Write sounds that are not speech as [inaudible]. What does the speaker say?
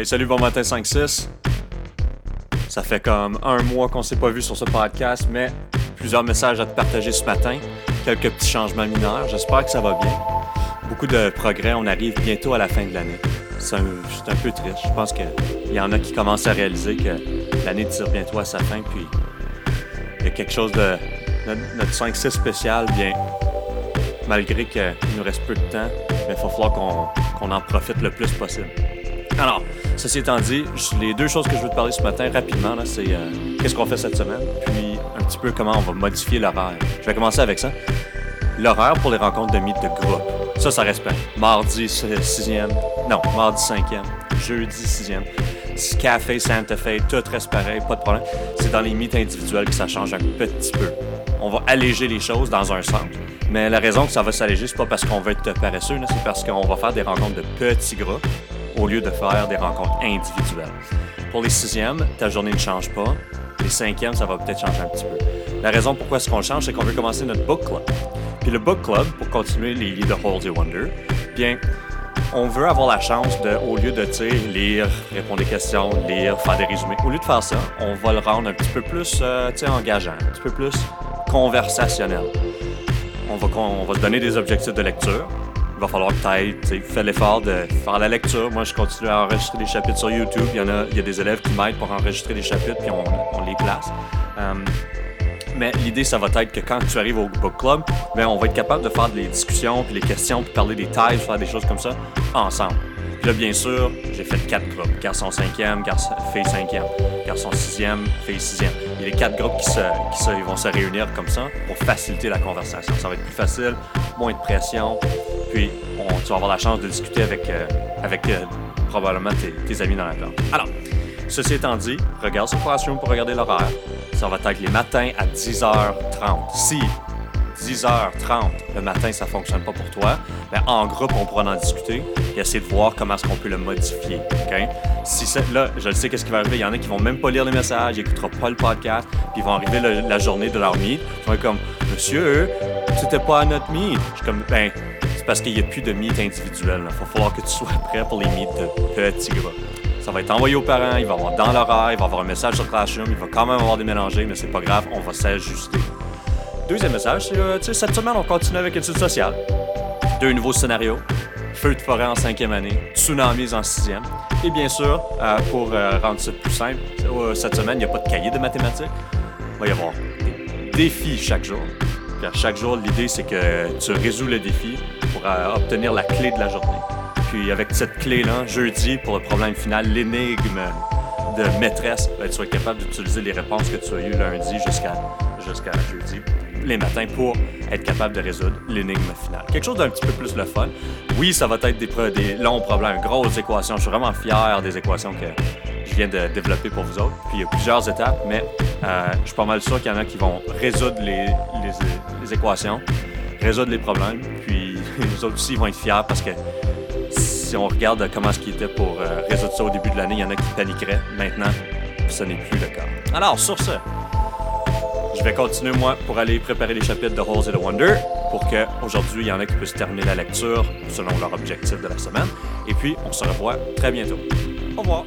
Hey, salut, bon matin 5-6. Ça fait comme un mois qu'on s'est pas vu sur ce podcast, mais plusieurs messages à te partager ce matin. Quelques petits changements mineurs. J'espère que ça va bien. Beaucoup de progrès. On arrive bientôt à la fin de l'année. C'est un, un peu triste. Je pense qu'il y en a qui commencent à réaliser que l'année tire bientôt à sa fin. Puis il y a quelque chose de. Notre, notre 5-6 spécial, bien, malgré qu'il nous reste peu de temps, il va falloir qu'on qu'on en profite le plus possible. Alors, ceci étant dit, les deux choses que je veux te parler ce matin rapidement, c'est euh, qu'est-ce qu'on fait cette semaine, puis un petit peu comment on va modifier l'horaire. Je vais commencer avec ça. L'horaire pour les rencontres de mythes de groupe. Ça, ça reste pareil. Mardi 6e, non, mardi 5e, jeudi 6e. Café, Santa Fe, tout reste pareil, pas de problème. C'est dans les mythes individuels que ça change un petit peu. On va alléger les choses dans un sens. Mais la raison que ça va s'alléger, c'est pas parce qu'on veut être paresseux, c'est parce qu'on va faire des rencontres de petits groupes au lieu de faire des rencontres individuelles. Pour les sixièmes, ta journée ne change pas. Les cinquièmes, ça va peut-être changer un petit peu. La raison pourquoi est-ce qu'on change, c'est qu'on veut commencer notre book club. Puis le book club, pour continuer les livres de Hold Wonder, bien, on veut avoir la chance de, au lieu de lire, répondre des questions, lire, faire des résumés, au lieu de faire ça, on va le rendre un petit peu plus euh, engageant, un petit peu plus conversationnel. On va, on va se donner des objectifs de lecture. Va falloir que tu ailles, tu sais, fais l'effort de faire la lecture. Moi, je continue à enregistrer des chapitres sur YouTube. Il y en a, il y a des élèves qui m'aident pour enregistrer des chapitres, puis on, les place. Euh, mais l'idée, ça va être que quand tu arrives au book club, ben, on va être capable de faire des discussions, puis les questions, puis parler des tailles, faire des choses comme ça ensemble. Puis là, bien sûr, j'ai fait quatre groupes. Garçon 5e, garçon, fille 5e, garçon 6e, fille 6e. Il y a les quatre groupes qui, vont se réunir comme ça pour faciliter la conversation. Ça va être plus facile, moins de pression, puis on- tu vas avoir la chance de discuter avec, euh, euh, probablement tes, tes amis dans la classe. Alors, Ceci étant dit, regarde sur Classroom pour regarder l'horaire. Ça va être les matins à 10h30. Si 10h30 le matin, ça fonctionne pas pour toi, ben en groupe, on pourra en discuter et essayer de voir comment est-ce qu'on peut le modifier. ok? Si là, je le sais qu'est-ce qui va arriver. Il y en a qui vont même pas lire les messages, ils n'écouteront pas le podcast, puis ils vont arriver la journée de leur meet. Ils vont être comme, Monsieur, c'était pas à notre meet. Je suis comme, ben, c'est parce qu'il n'y a plus de meet individuel. Il va falloir que tu sois prêt pour les meets de petits groupes. Ça va être envoyé aux parents, il va avoir dans l'horaire, il va avoir un message sur Classroom, il va quand même avoir des mélangés, mais c'est pas grave, on va s'ajuster. Deuxième message, c'est euh, cette semaine, on continue avec études sociales. Deux nouveaux scénarios. Feu de forêt en cinquième année, tsunamis en sixième. Et bien sûr, euh, pour euh, rendre ça plus simple, cette semaine, il n'y a pas de cahier de mathématiques. Il va y avoir des défis chaque jour. Chaque jour, l'idée, c'est que tu résous le défi pour obtenir la clé de la journée. Puis avec cette clé-là, jeudi, pour le problème final, l'énigme de maîtresse, ben, tu vas être capable d'utiliser les réponses que tu as eues lundi jusqu'à jusqu'à jeudi, les matins, pour être capable de résoudre l'énigme finale. Quelque chose d'un petit peu plus le fun. Oui, ça va être des, longs problèmes, grosses équations. Je suis vraiment fier des équations que je viens de développer pour vous autres. Puis il y a plusieurs étapes, mais euh, je suis pas mal sûr qu'il y en a qui vont résoudre les équations, résoudre les problèmes, puis [laughs] les autres aussi vont être fiers parce que si on regarde comment ce qui était pour euh, résoudre ça au début de l'année, il y en a qui paniqueraient. Maintenant, ce n'est plus le cas. Alors, sur ce, je vais continuer, moi, pour aller préparer les chapitres de Holes et de Wonder pour qu'aujourd'hui, il y en a qui puissent terminer la lecture selon leur objectif de la semaine. Et puis, on se revoit très bientôt. Au revoir.